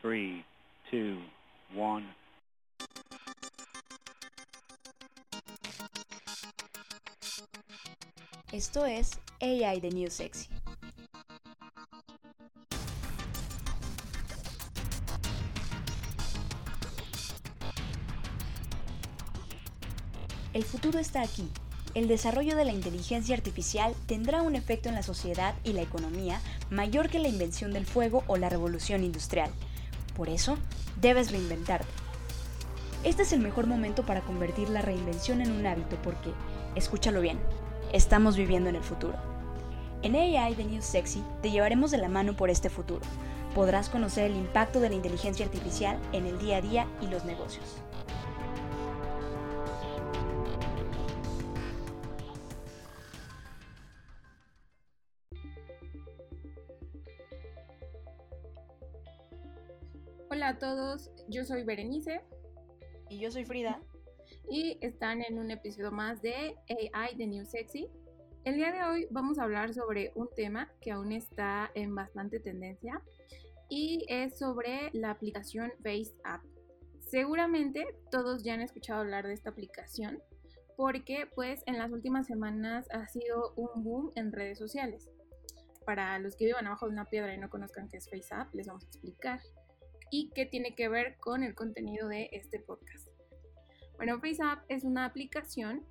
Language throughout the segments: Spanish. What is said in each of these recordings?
3, 2, 1. Esto es AI de New Sexy. El futuro está aquí. El desarrollo de la inteligencia artificial tendrá un efecto en la sociedad y la economía mayor que la invención del fuego o la revolución industrial. Por eso, debes reinventarte. Este es el mejor momento para convertir la reinvención en un hábito porque, escúchalo bien, estamos viviendo en el futuro. En AI de New Sexy te llevaremos de la mano por este futuro. Podrás conocer el impacto de la inteligencia artificial en el día a día y los negocios. A todos, yo soy Berenice Y yo soy Frida. y están en un episodio más de AI de New Sexy. El día de hoy vamos a hablar sobre un tema que aún está en bastante tendencia y es sobre la aplicación FaceApp. Seguramente todos ya han escuchado hablar de esta aplicación porque pues en las últimas semanas ha sido un boom en redes sociales. Para los que vivan abajo de una piedra y no conozcan qué es FaceApp, les vamos a explicar y qué tiene que ver con el contenido de este podcast. Bueno, FaceApp es una aplicación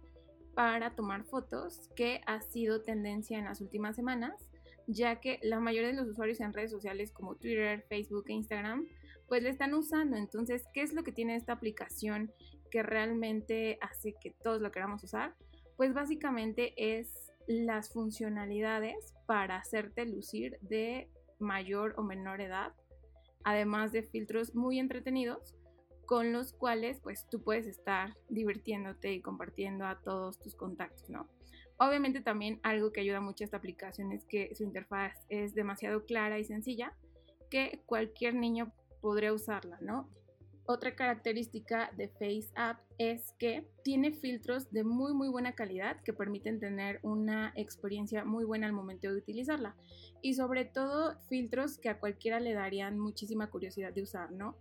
para tomar fotos que ha sido tendencia en las últimas semanas, ya que la mayoría de los usuarios en redes sociales como Twitter, Facebook e Instagram, pues la están usando. Entonces, ¿qué es lo que tiene esta aplicación que realmente hace que todos lo queramos usar? Pues básicamente es las funcionalidades para hacerte lucir de mayor o menor edad además de filtros muy entretenidos con los cuales pues tú puedes estar divirtiéndote y compartiendo a todos tus contactos, ¿no? Obviamente también algo que ayuda mucho a esta aplicación es que su interfaz es demasiado clara y sencilla que cualquier niño podría usarla, ¿no? Otra característica de FaceApp es que tiene filtros de muy muy buena calidad que permiten tener una experiencia muy buena al momento de utilizarla y sobre todo filtros que a cualquiera le darían muchísima curiosidad de usar, ¿no?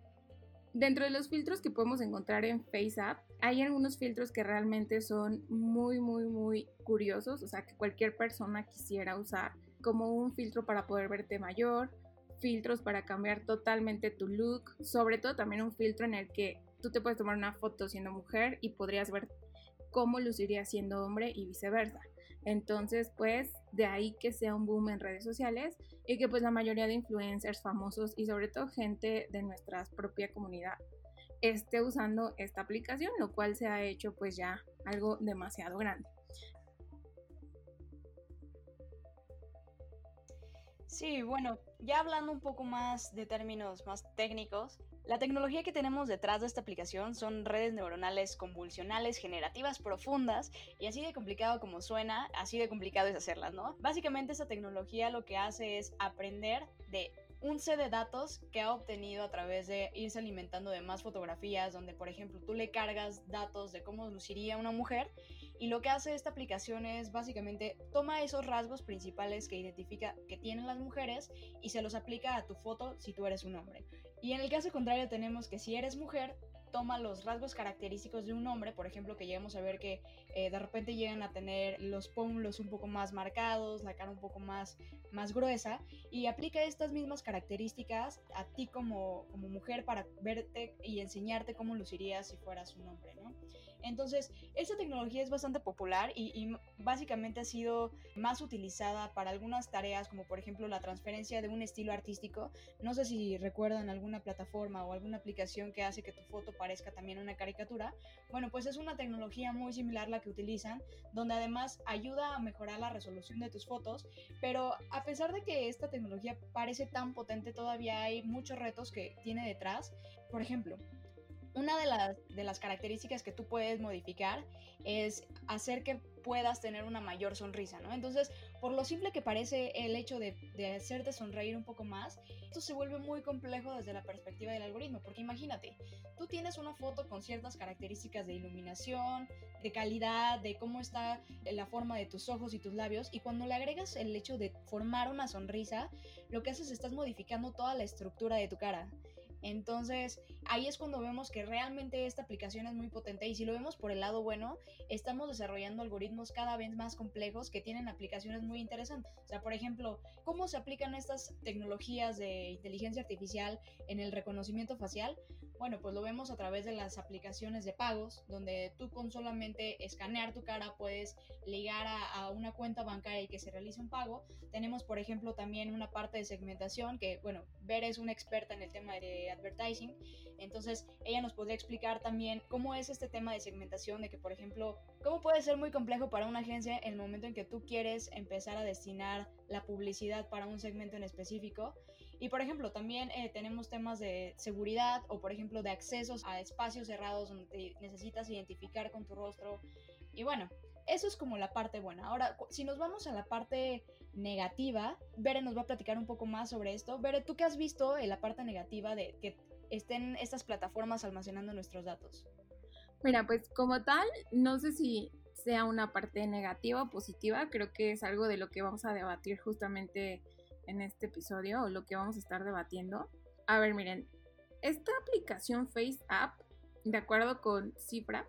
Dentro de los filtros que podemos encontrar en FaceApp, hay algunos filtros que realmente son muy, muy, muy curiosos, o sea, que cualquier persona quisiera usar, como un filtro para poder verte mayor, filtros para cambiar totalmente tu look, sobre todo también un filtro en el que tú te puedes tomar una foto siendo mujer y podrías ver cómo luciría siendo hombre y viceversa. Entonces, pues de ahí que sea un boom en redes sociales y que pues la mayoría de influencers famosos y sobre todo gente de nuestra propia comunidad esté usando esta aplicación, lo cual se ha hecho pues ya algo demasiado grande. Sí, bueno, ya hablando un poco más de términos más técnicos, la tecnología que tenemos detrás de esta aplicación son redes neuronales convulsionales generativas profundas y así de complicado como suena, así de complicado es hacerlas, ¿no? Básicamente esta tecnología lo que hace es aprender de un set de datos que ha obtenido a través de irse alimentando de más fotografías, donde por ejemplo tú le cargas datos de cómo luciría una mujer y lo que hace esta aplicación es básicamente toma esos rasgos principales que identifica que tienen las mujeres y se los aplica a tu foto si tú eres un hombre. Y en el caso contrario tenemos que si eres mujer, toma los rasgos característicos de un hombre, por ejemplo, que llegamos a ver que eh, de repente llegan a tener los pómulos un poco más marcados, la cara un poco más, más gruesa, y aplica estas mismas características a ti como, como mujer para verte y enseñarte cómo lucirías si fueras un hombre, ¿no? Entonces, esta tecnología es bastante popular y, y, básicamente ha sido más utilizada para algunas tareas, como por ejemplo la transferencia de un estilo artístico. No sé si recuerdan alguna plataforma o alguna aplicación que hace que tu foto parezca también una caricatura. Bueno, pues es una tecnología muy similar la que utilizan, donde además ayuda a mejorar la resolución de tus fotos, pero a pesar de que esta tecnología parece tan potente, todavía hay muchos retos que tiene detrás. Por ejemplo, una de las, características que tú puedes modificar es hacer que puedas tener una mayor sonrisa, ¿no? Entonces, por lo simple que parece el hecho de, de, hacerte sonreír un poco más, esto se vuelve muy complejo desde la perspectiva del algoritmo, porque imagínate, tú tienes una foto con ciertas características de iluminación, de calidad, de cómo está la forma de tus ojos y tus labios, y cuando le agregas el hecho de formar una sonrisa, lo que haces es estás modificando toda la estructura de tu cara. Entonces, ahí es cuando vemos que realmente esta aplicación es muy potente y si lo vemos por el lado bueno, estamos desarrollando algoritmos cada vez más complejos que tienen aplicaciones muy interesantes. O sea, por ejemplo, ¿cómo se aplican estas tecnologías de inteligencia artificial en el reconocimiento facial? Bueno, pues lo vemos a través de las aplicaciones de pagos, donde tú con solamente escanear tu cara puedes ligar a, una cuenta bancaria y que se realice un pago. Tenemos, por ejemplo, también una parte de segmentación que, bueno, Ver es una experta en el tema de advertising, entonces ella nos podría explicar también cómo es este tema de segmentación, de que, por ejemplo, cómo puede ser muy complejo para una agencia en el momento en que tú quieres empezar a destinar la publicidad para un segmento en específico. Y por ejemplo, también eh, tenemos temas de seguridad o por ejemplo de accesos a espacios cerrados donde necesitas identificar con tu rostro. Y bueno, eso es como la parte buena. Ahora, si nos vamos a la parte negativa, Bere nos va a platicar un poco más sobre esto. Bere, ¿tú qué has visto en la parte negativa de que estén estas plataformas almacenando nuestros datos? Mira, pues como tal, no sé si sea una parte negativa o positiva, creo que es algo de lo que vamos a debatir justamente en este episodio o lo que vamos a estar debatiendo. A ver, miren, esta aplicación FaceApp, de acuerdo con cifras,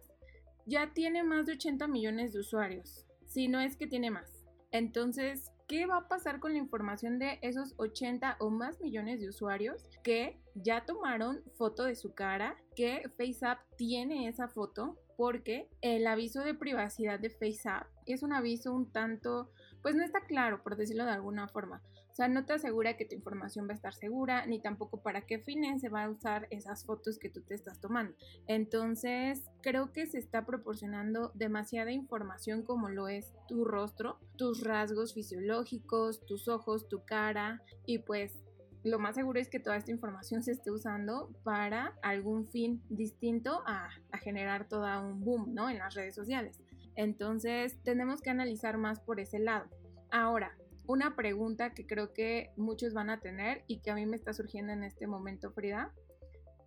ya tiene más de 80 millones de usuarios, si no es que tiene más. Entonces, ¿qué va a pasar con la información de esos 80 o más millones de usuarios que ya tomaron foto de su cara, que FaceApp tiene esa foto? Porque el aviso de privacidad de FaceApp es un aviso un tanto, pues no está claro, por decirlo de alguna forma. O sea, no te asegura que tu información va a estar segura, ni tampoco para qué fines se va a usar esas fotos que tú te estás tomando. Entonces, creo que se está proporcionando demasiada información como lo es tu rostro, tus rasgos fisiológicos, tus ojos, tu cara y pues lo más seguro es que toda esta información se esté usando para algún fin distinto a, generar toda un boom, ¿no? En las redes sociales. Entonces, tenemos que analizar más por ese lado. Ahora, una pregunta que creo que muchos van a tener y que a mí me está surgiendo en este momento, Frida.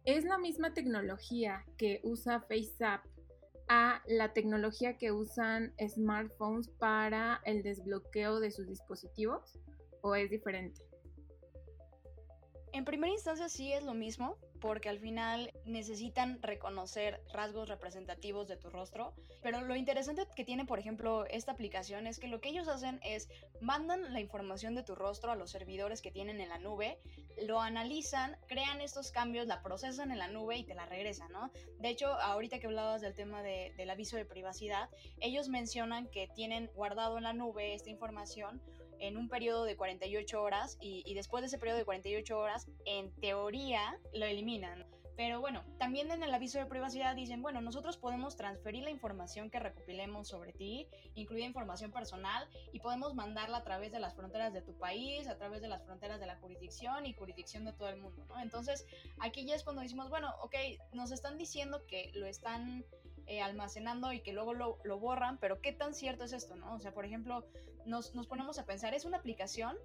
¿Es la misma tecnología que usa FaceApp a la tecnología que usan smartphones para el desbloqueo de sus dispositivos o es diferente? En primera instancia sí es lo mismo, porque al final necesitan reconocer rasgos representativos de tu rostro. Pero lo interesante que tiene, por ejemplo, esta aplicación es que lo que ellos hacen es mandan la información de tu rostro a los servidores que tienen en la nube, lo analizan, crean estos cambios, la procesan en la nube y te la regresan, ¿no? De hecho, ahorita que hablabas del tema del aviso de privacidad, ellos mencionan que tienen guardado en la nube esta información en un periodo de 48 horas y, después de ese periodo de 48 horas, en teoría, lo eliminan. Pero bueno, también en el aviso de privacidad dicen, bueno, nosotros podemos transferir la información que recopilemos sobre ti, incluida información personal, y podemos mandarla a través de las fronteras de tu país, a través de las fronteras de la jurisdicción y jurisdicción de todo el mundo. Entonces, aquí ya es cuando decimos, bueno, ok, nos están diciendo que lo están eh, almacenando y que luego lo, lo, borran, pero ¿qué tan cierto es esto, no? O sea, por ejemplo, nos, nos ponemos a pensar, es una aplicación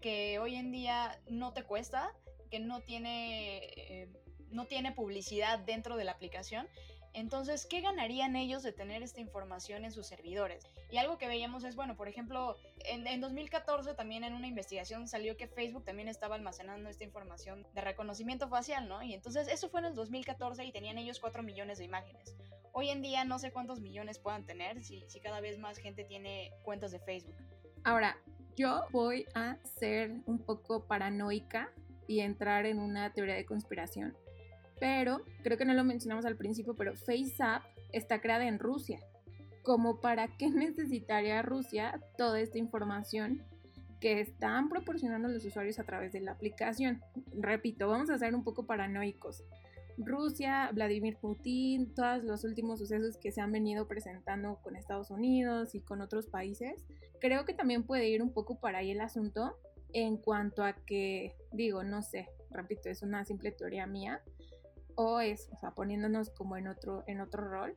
que hoy en día no te cuesta, que no tiene, eh, no tiene publicidad dentro de la aplicación. Entonces, ¿qué ganarían ellos de tener esta información en sus servidores? Y algo que veíamos es, bueno, por ejemplo, en, en, 2014 también en una investigación salió que Facebook también estaba almacenando esta información de reconocimiento facial, ¿no? Y entonces eso fue en el 2014 y tenían ellos 4 millones de imágenes. Hoy en día no sé cuántos millones puedan tener si, si cada vez más gente tiene cuentas de Facebook. Ahora, yo voy a ser un poco paranoica y entrar en una teoría de conspiración. Pero, creo que no lo mencionamos al principio, pero FaceApp está creada en Rusia. Como para qué necesitaría Rusia toda esta información que están proporcionando los usuarios a través de la aplicación. Repito, vamos a ser un poco paranoicos. Rusia, Vladimir Putin, todos los últimos sucesos que se han venido presentando con Estados Unidos y con otros países, creo que también puede ir un poco para ahí el asunto en cuanto a que, digo, no sé, repito, es una simple teoría mía, o es, o sea, poniéndonos como en otro, en otro rol.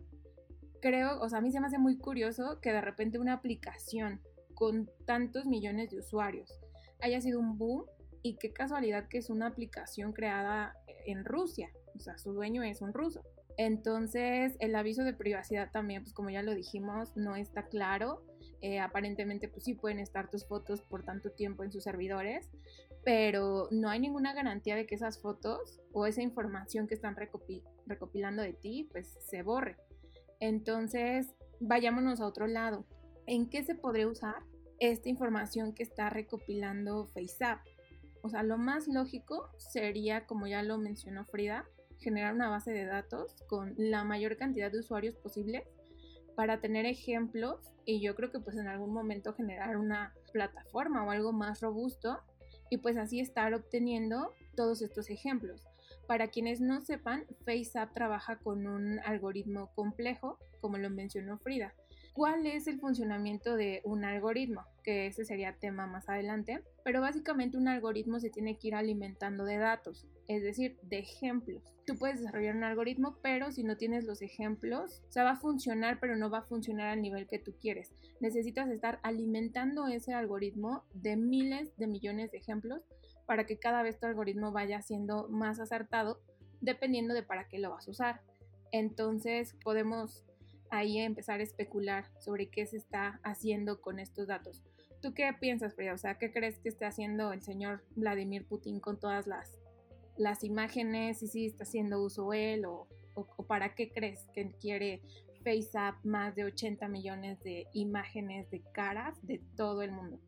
Creo, o sea, a mí se me hace muy curioso que de repente una aplicación con tantos millones de usuarios haya sido un boom y qué casualidad que es una aplicación creada en Rusia, o sea, su dueño es un ruso. Entonces, el aviso de privacidad también, pues como ya lo dijimos, no está claro. Eh, aparentemente, pues sí pueden estar tus fotos por tanto tiempo en sus servidores, pero no hay ninguna garantía de que esas fotos o esa información que están recopilando de ti, pues se borre. Entonces, vayámonos a otro lado. ¿En qué se podría usar esta información que está recopilando FaceApp? O sea, lo más lógico sería, como ya lo mencionó Frida, generar una base de datos con la mayor cantidad de usuarios posible para tener ejemplos y yo creo que pues en algún momento generar una plataforma o algo más robusto y pues así estar obteniendo todos estos ejemplos. Para quienes no sepan, FaceApp trabaja con un algoritmo complejo, como lo mencionó Frida. ¿Cuál es el funcionamiento de un algoritmo? Que ese sería tema más adelante. Pero básicamente un algoritmo se tiene que ir alimentando de datos, es decir, de ejemplos. Tú puedes desarrollar un algoritmo, pero si no tienes los ejemplos, o sea, va a funcionar, pero no va a funcionar al nivel que tú quieres. Necesitas estar alimentando ese algoritmo de miles de millones de ejemplos para que cada vez tu algoritmo vaya siendo más acertado dependiendo de para qué lo vas a usar. Entonces podemos ahí empezar a especular sobre qué se está haciendo con estos datos. ¿Tú qué piensas, Frida? O sea, ¿qué crees que está haciendo el señor Vladimir Putin con todas las, las imágenes? ¿Y si está haciendo uso él? O, o, para qué crees que quiere FaceApp más de 80 millones de imágenes de caras de todo el mundo?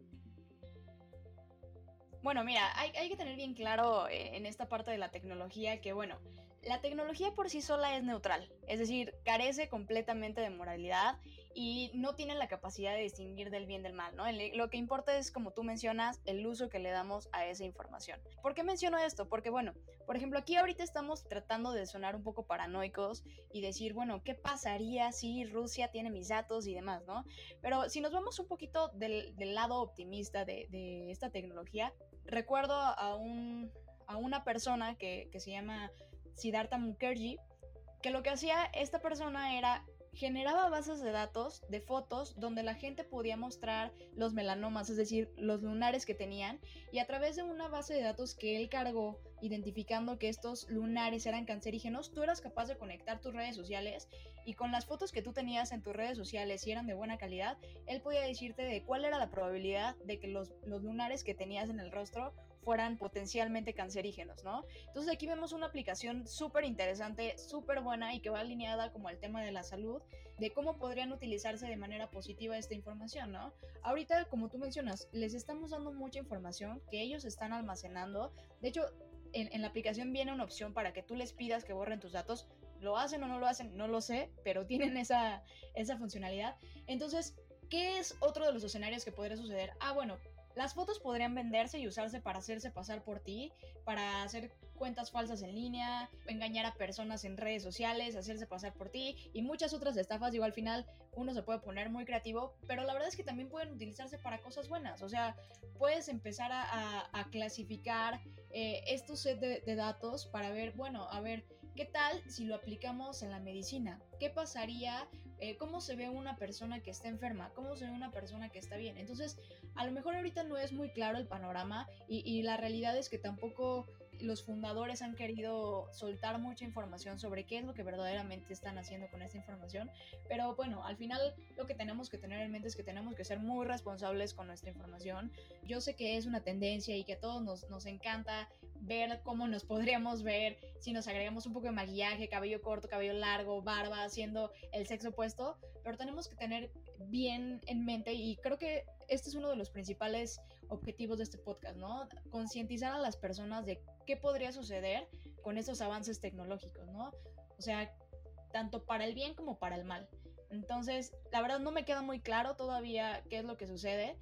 Bueno, mira, hay, hay, que tener bien claro eh, en esta parte de la tecnología que, bueno, la tecnología por sí sola es neutral, es decir, carece completamente de moralidad y no tiene la capacidad de distinguir del bien del mal, ¿no? Lo que importa es, como tú mencionas, el uso que le damos a esa información. ¿Por qué menciono esto? Porque, bueno, por ejemplo, aquí ahorita estamos tratando de sonar un poco paranoicos y decir, bueno, ¿qué pasaría si Rusia tiene mis datos y demás, ¿no? Pero si nos vamos un poquito del, lado optimista de, esta tecnología, recuerdo a, un, a una persona que se llama Siddhartha Mukherjee, que lo que hacía esta persona era generaba bases de datos de fotos donde la gente podía mostrar los melanomas, es decir, los lunares que tenían, y a través de una base de datos que él cargó identificando que estos lunares eran cancerígenos, tú eras capaz de conectar tus redes sociales y con las fotos que tú tenías en tus redes sociales y eran de buena calidad, él podía decirte de cuál era la probabilidad de que los, los lunares que tenías en el rostro fueran potencialmente cancerígenos, ¿no? Entonces aquí vemos una aplicación súper interesante, súper buena y que va alineada como al tema de la salud, de cómo podrían utilizarse de manera positiva esta información, ¿no? Ahorita, como tú mencionas, les estamos dando mucha información que ellos están almacenando. De hecho, en, la aplicación viene una opción para que tú les pidas que borren tus datos. ¿Lo hacen o no lo hacen? No lo sé, pero tienen esa, esa funcionalidad. Entonces, ¿qué es otro de los escenarios que podría suceder? Ah, bueno, las fotos podrían venderse y usarse para hacerse pasar por ti, para hacer cuentas falsas en línea, engañar a personas en redes sociales, hacerse pasar por ti y muchas otras estafas. Digo, al final uno se puede poner muy creativo, pero la verdad es que también pueden utilizarse para cosas buenas. O sea, puedes empezar a, clasificar eh, estos set de datos para ver, bueno, a ver, ¿qué tal si lo aplicamos en la medicina? ¿Qué pasaría eh, cómo se ve una persona que está enferma, cómo se ve una persona que está bien. Entonces, a lo mejor ahorita no es muy claro el panorama y, y la realidad es que tampoco los fundadores han querido soltar mucha información sobre qué es lo que verdaderamente están haciendo con esta información. Pero bueno, al final lo que tenemos que tener en mente es que tenemos que ser muy responsables con nuestra información. Yo sé que es una tendencia y que a todos nos, nos encanta ver cómo nos podríamos ver si nos agregamos un poco de maquillaje, cabello corto, cabello largo, barba, haciendo el sexo opuesto, pero tenemos que tener bien en mente y creo que este es uno de los principales objetivos de este podcast, ¿no? Concientizar a las personas de qué podría suceder con estos avances tecnológicos, ¿no? O sea, tanto para el bien como para el mal. Entonces, la verdad no me queda muy claro todavía qué es lo que sucede,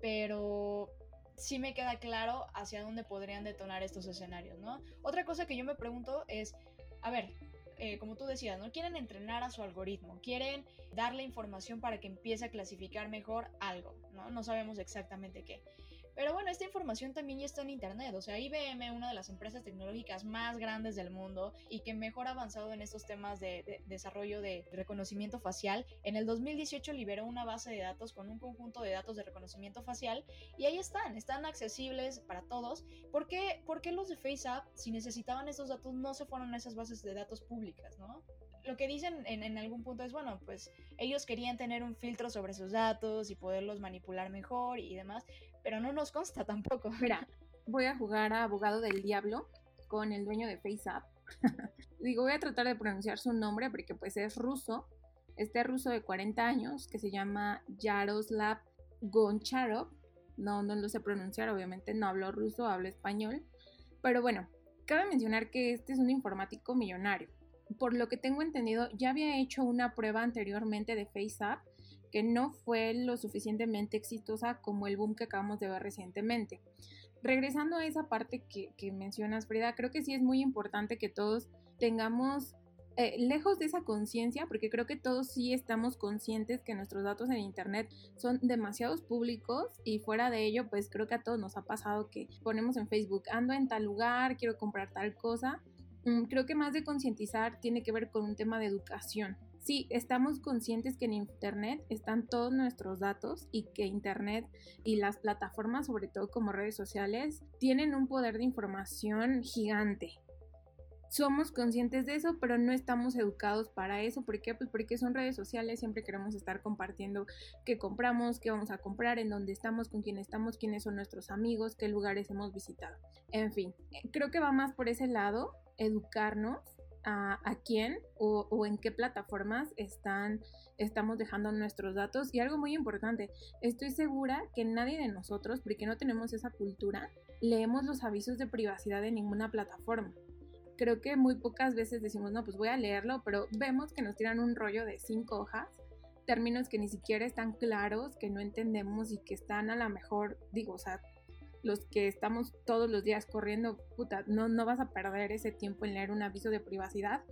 pero sí me queda claro hacia dónde podrían detonar estos escenarios, ¿no? Otra cosa que yo me pregunto es, a ver, eh, como tú decías, ¿no? Quieren entrenar a su algoritmo, quieren darle información para que empiece a clasificar mejor algo, ¿no? No sabemos exactamente qué. Pero bueno, esta información también ya está en Internet. O sea, IBM, una de las empresas tecnológicas más grandes del mundo y que mejor ha avanzado en estos temas de, desarrollo de reconocimiento facial, en el 2018 liberó una base de datos con un conjunto de datos de reconocimiento facial y ahí están, están accesibles para todos. ¿Por qué, por qué los de FaceApp, si necesitaban esos datos, no se fueron a esas bases de datos públicas, no? lo que dicen en, en, algún punto es, bueno, pues ellos querían tener un filtro sobre sus datos y poderlos manipular mejor y demás, pero no nos consta tampoco. Mira, voy a jugar a abogado del diablo con el dueño de FaceApp. Digo, voy a tratar de pronunciar su nombre porque pues es ruso. Este ruso de 40 años que se llama Yaroslav Goncharov. No, no lo sé pronunciar, obviamente no hablo ruso, hablo español. Pero bueno, cabe mencionar que este es un informático millonario. Por lo que tengo entendido, ya había hecho una prueba anteriormente de FaceApp que no fue lo suficientemente exitosa como el boom que acabamos de ver recientemente. Regresando a esa parte que, mencionas, Frida, creo que sí es muy importante que todos tengamos eh, lejos de esa conciencia, porque creo que todos sí estamos conscientes que nuestros datos en Internet son demasiados públicos y fuera de ello, pues creo que a todos nos ha pasado que ponemos en Facebook, ando en tal lugar, quiero comprar tal cosa. Mm, creo que más de concientizar tiene que ver con un tema de educación sí, estamos conscientes que en Internet están todos nuestros datos y que Internet y las plataformas, sobre todo como redes sociales, tienen un poder de información gigante. Somos conscientes de eso, pero no estamos educados para eso. ¿Por qué? Pues porque son redes sociales, siempre queremos estar compartiendo qué compramos, qué vamos a comprar, en dónde estamos, con quién estamos, quiénes son nuestros amigos, qué lugares hemos visitado. En fin, creo que va más por ese lado, educarnos a, quién o, en qué plataformas están, estamos dejando nuestros datos. Y algo muy importante, estoy segura que nadie de nosotros, porque no tenemos esa cultura, leemos los avisos de privacidad en ninguna plataforma. Creo que muy pocas veces decimos, no, pues voy a leerlo, pero vemos que nos tiran un rollo de cinco hojas, términos que ni siquiera están claros, que no entendemos y que están a lo mejor, digo, o sea, los que estamos todos los días corriendo, puta, no, no vas a perder ese tiempo en leer un aviso de privacidad,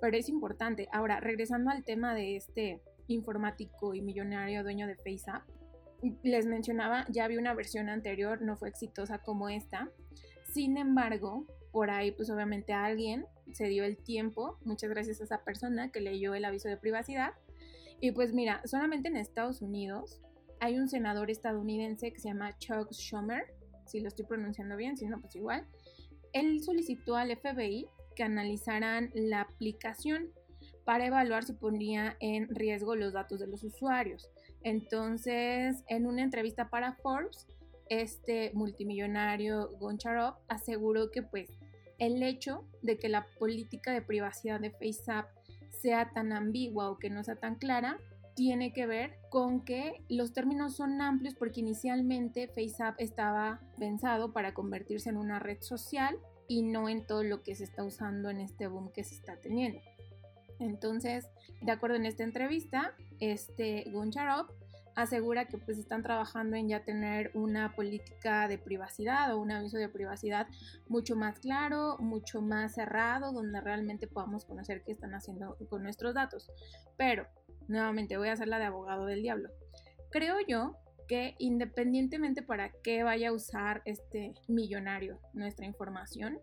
pero es importante. Ahora, regresando al tema de este informático y millonario dueño de FaceApp, les mencionaba, ya vi una versión anterior, no fue exitosa como esta. Sin embargo, por ahí, pues obviamente alguien se dio el tiempo, muchas gracias a esa persona que leyó el aviso de privacidad. Y pues mira, solamente en Estados Unidos hay un senador estadounidense que se llama Chuck Schumer, si lo estoy pronunciando bien, si no, pues igual. Él solicitó al FBI que analizaran la aplicación para evaluar si ponía en riesgo los datos de los usuarios. Entonces, en una entrevista para Forbes, este multimillonario Goncharov aseguró que pues el hecho de que la política de privacidad de FaceApp sea tan ambigua o que no sea tan clara tiene que ver con que los términos son amplios porque inicialmente FaceApp estaba pensado para convertirse en una red social y no en todo lo que se está usando en este boom que se está teniendo. Entonces, de acuerdo en esta entrevista, este Goncharov asegura que pues están trabajando en ya tener una política de privacidad o un aviso de privacidad mucho más claro, mucho más cerrado, donde realmente podamos conocer qué están haciendo con nuestros datos. Pero nuevamente voy a hacer la de abogado del diablo. Creo yo que independientemente para qué vaya a usar este millonario nuestra información,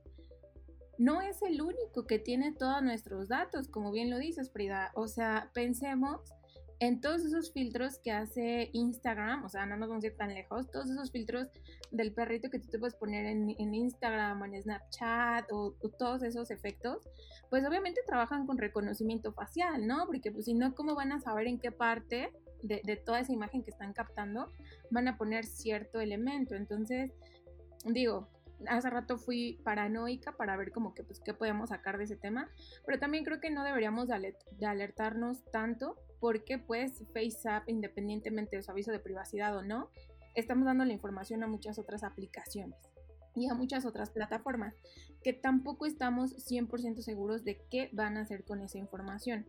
no es el único que tiene todos nuestros datos, como bien lo dices, Frida. O sea, pensemos en todos esos filtros que hace Instagram, o sea, no nos vamos a ir tan lejos, todos esos filtros del perrito que tú te puedes poner en, Instagram o en Snapchat o, todos esos efectos, pues obviamente trabajan con reconocimiento facial, ¿no? Porque pues si no, ¿cómo van a saber en qué parte de, toda esa imagen que están captando van a poner cierto elemento? Entonces, digo, hace rato fui paranoica para ver como que pues qué podemos sacar de ese tema, pero también creo que no deberíamos de, alertarnos tanto porque pues FaceApp, independientemente de su aviso de privacidad o no, estamos dando la información a muchas otras aplicaciones y a muchas otras plataformas que tampoco estamos 100% seguros de qué van a hacer con esa información.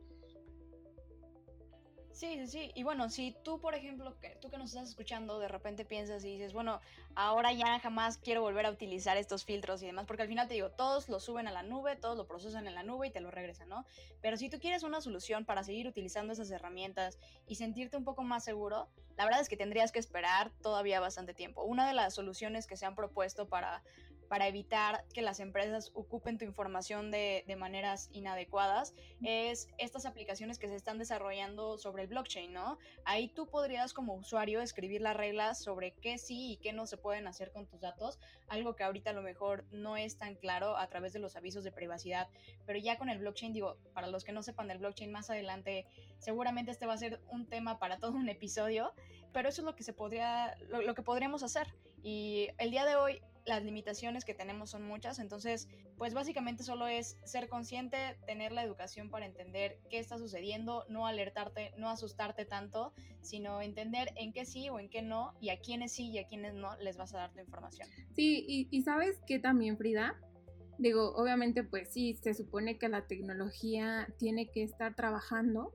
Sí, sí, sí. Y bueno, si tú, por ejemplo, que tú que nos estás escuchando, de repente piensas y dices, bueno, ahora ya jamás quiero volver a utilizar estos filtros y demás, porque al final te digo, todos lo suben a la nube, todos lo procesan en la nube y te lo regresan, ¿no? Pero si tú quieres una solución para seguir utilizando esas herramientas y sentirte un poco más seguro, la verdad es que tendrías que esperar todavía bastante tiempo. Una de las soluciones que se han propuesto para para evitar que las empresas ocupen tu información de, maneras inadecuadas es estas aplicaciones que se están desarrollando sobre el blockchain, ¿no? Ahí tú podrías como usuario escribir las reglas sobre qué sí y qué no se pueden hacer con tus datos, algo que ahorita a lo mejor no es tan claro a través de los avisos de privacidad, pero ya con el blockchain, digo, para los que no sepan del blockchain más adelante, seguramente este va a ser un tema para todo un episodio, pero eso es lo que se podría, lo que podríamos hacer. Y el día de hoy las limitaciones que tenemos son muchas, entonces pues básicamente solo es ser consciente, tener la educación para entender qué está sucediendo, no alertarte, no asustarte tanto, sino entender en qué sí o en qué no y a quiénes sí y a quiénes no les vas a dar tu información. Sí, y, y sabes que también Frida, digo, obviamente pues sí, se supone que la tecnología tiene que estar trabajando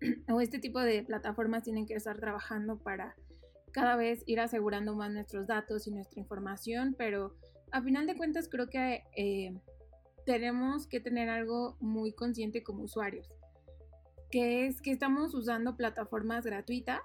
o este tipo de plataformas tienen que estar trabajando para cada vez ir asegurando más nuestros datos y nuestra información, pero a final de cuentas creo que eh, tenemos que tener algo muy consciente como usuarios, que es que estamos usando plataformas gratuitas,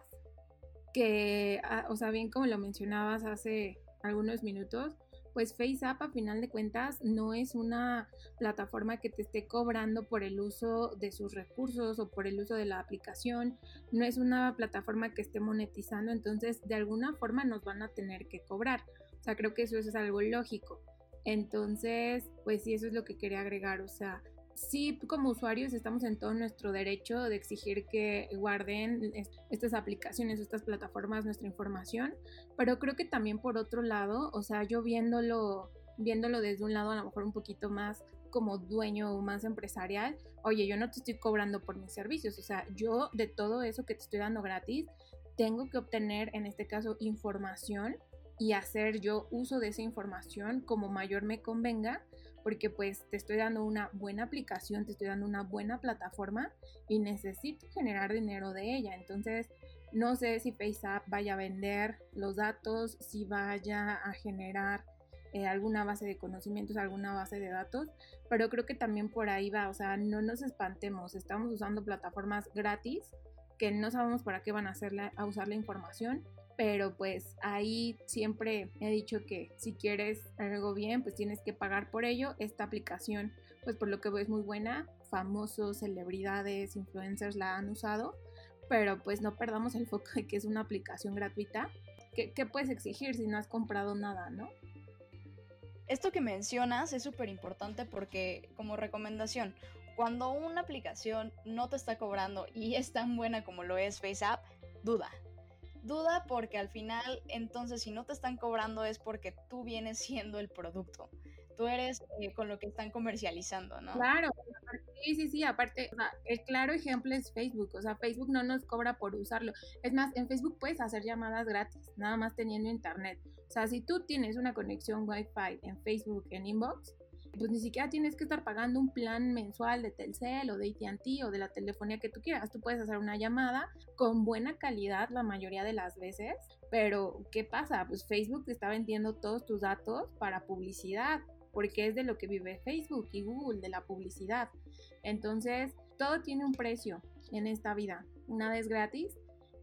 que, ah, o sea, bien como lo mencionabas hace algunos minutos, pues FaceApp a final de cuentas no es una plataforma que te esté cobrando por el uso de sus recursos o por el uso de la aplicación, no es una plataforma que esté monetizando, entonces de alguna forma nos van a tener que cobrar. O sea, creo que eso, es algo lógico. Entonces, pues sí, eso es lo que quería agregar, o sea, sí como usuarios estamos en todo nuestro derecho de exigir que guarden estas aplicaciones, estas plataformas, nuestra información, pero creo que también por otro lado, o sea, yo viéndolo, viéndolo desde un lado a lo mejor un poquito más como dueño o más empresarial, oye, yo no te estoy cobrando por mis servicios, o sea, yo de todo eso que te estoy dando gratis, tengo que obtener en este caso información y hacer yo uso de esa información como mayor me convenga porque pues te estoy dando una buena aplicación, te estoy dando una buena plataforma y necesito generar dinero de ella. Entonces, no sé si FaceApp vaya a vender los datos, si vaya a generar eh, alguna base de conocimientos, alguna base de datos, pero creo que también por ahí va, o sea, no nos espantemos, estamos usando plataformas gratis que no sabemos para qué van a, hacerla, a usar la información pero pues ahí siempre he dicho que si quieres algo bien, pues tienes que pagar por ello. Esta aplicación, pues por lo que veo es muy buena, famosos, celebridades, influencers la han usado, pero pues no perdamos el foco de que es una aplicación gratuita. ¿Qué, puedes exigir si no has comprado nada, no? Esto que mencionas es súper importante porque como recomendación, cuando una aplicación no te está cobrando y es tan buena como lo es FaceApp, duda, Duda porque al final, entonces, si no te están cobrando es porque tú vienes siendo el producto. Tú eres eh, con lo que están comercializando, ¿no? Claro, sí, sí, sí, aparte, o sea, el claro ejemplo es Facebook, o sea, Facebook no nos cobra por usarlo. Es más, en Facebook puedes hacer llamadas gratis, nada más teniendo internet. O sea, si tú tienes una conexión Wi-Fi en Facebook, en Inbox, pues ni siquiera tienes que estar pagando un plan mensual de Telcel o de AT&T o de la telefonía que tú quieras. Tú puedes hacer una llamada con buena calidad la mayoría de las veces, pero ¿qué pasa? Pues Facebook te está vendiendo todos tus datos para publicidad, porque es de lo que vive Facebook y Google, de la publicidad. Entonces, todo tiene un precio en esta vida. Nada es gratis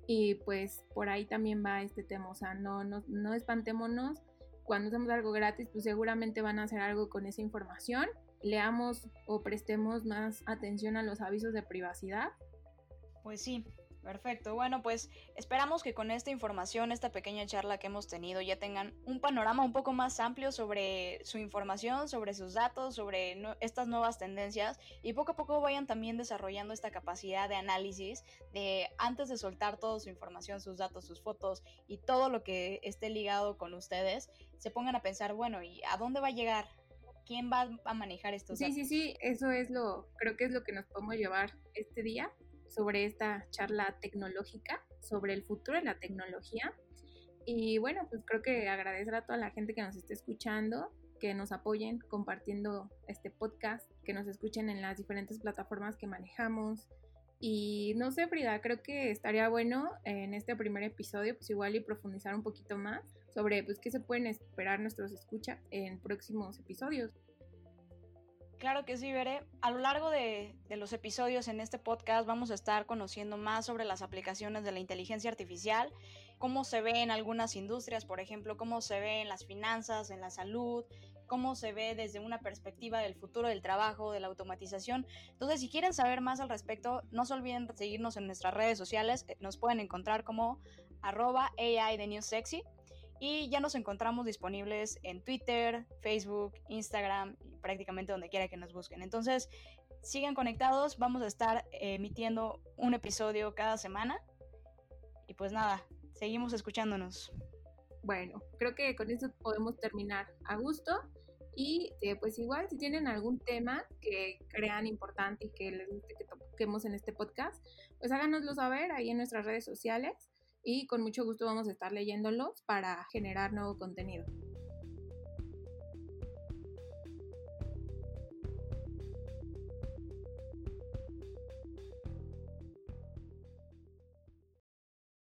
y pues por ahí también va este tema. O sea, no, no, no espantémonos cuando hacemos algo gratis, pues seguramente van a hacer algo con esa información. Leamos o prestemos más atención a los avisos de privacidad. Pues sí, Perfecto, bueno pues esperamos que con esta información, esta pequeña charla que hemos tenido ya tengan un panorama un poco más amplio sobre su información, sobre sus datos, sobre estas nuevas tendencias y poco a poco vayan también desarrollando esta capacidad de análisis de antes de soltar toda su información, sus datos, sus fotos y todo lo que esté ligado con ustedes, se pongan a pensar, bueno, ¿y a dónde va a llegar? ¿Quién va a manejar estos datos? Sí, sí, sí, eso es lo, creo que es lo que nos podemos llevar este día sobre esta charla tecnológica, sobre el futuro de la tecnología. Y bueno, pues creo que agradecer a toda la gente que nos esté escuchando, que nos apoyen compartiendo este podcast, que nos escuchen en las diferentes plataformas que manejamos. Y no sé, Frida, creo que estaría bueno en este primer episodio, pues igual y profundizar un poquito más sobre pues qué se pueden esperar nuestros escuchas en próximos episodios. Claro que sí, Veré. A lo largo de, los episodios en este podcast vamos a estar conociendo más sobre las aplicaciones de la inteligencia artificial, cómo se ve en algunas industrias, por ejemplo, cómo se ve en las finanzas, en la salud, cómo se ve desde una perspectiva del futuro del trabajo, de la automatización. Entonces, si quieren saber más al respecto, no se olviden seguirnos en nuestras redes sociales. Nos pueden encontrar como arroba AI de Sexy. Y ya nos encontramos disponibles en Twitter, Facebook, Instagram y prácticamente donde quiera que nos busquen. Entonces, sigan conectados, vamos a estar emitiendo un episodio cada semana. Y pues nada, seguimos escuchándonos. Bueno, creo que con esto podemos terminar a gusto. Y eh, pues igual, si tienen algún tema que crean importante y que les guste que toquemos en este podcast, pues háganoslo saber ahí en nuestras redes sociales y con mucho gusto vamos a estar leyéndolos para generar nuevo contenido.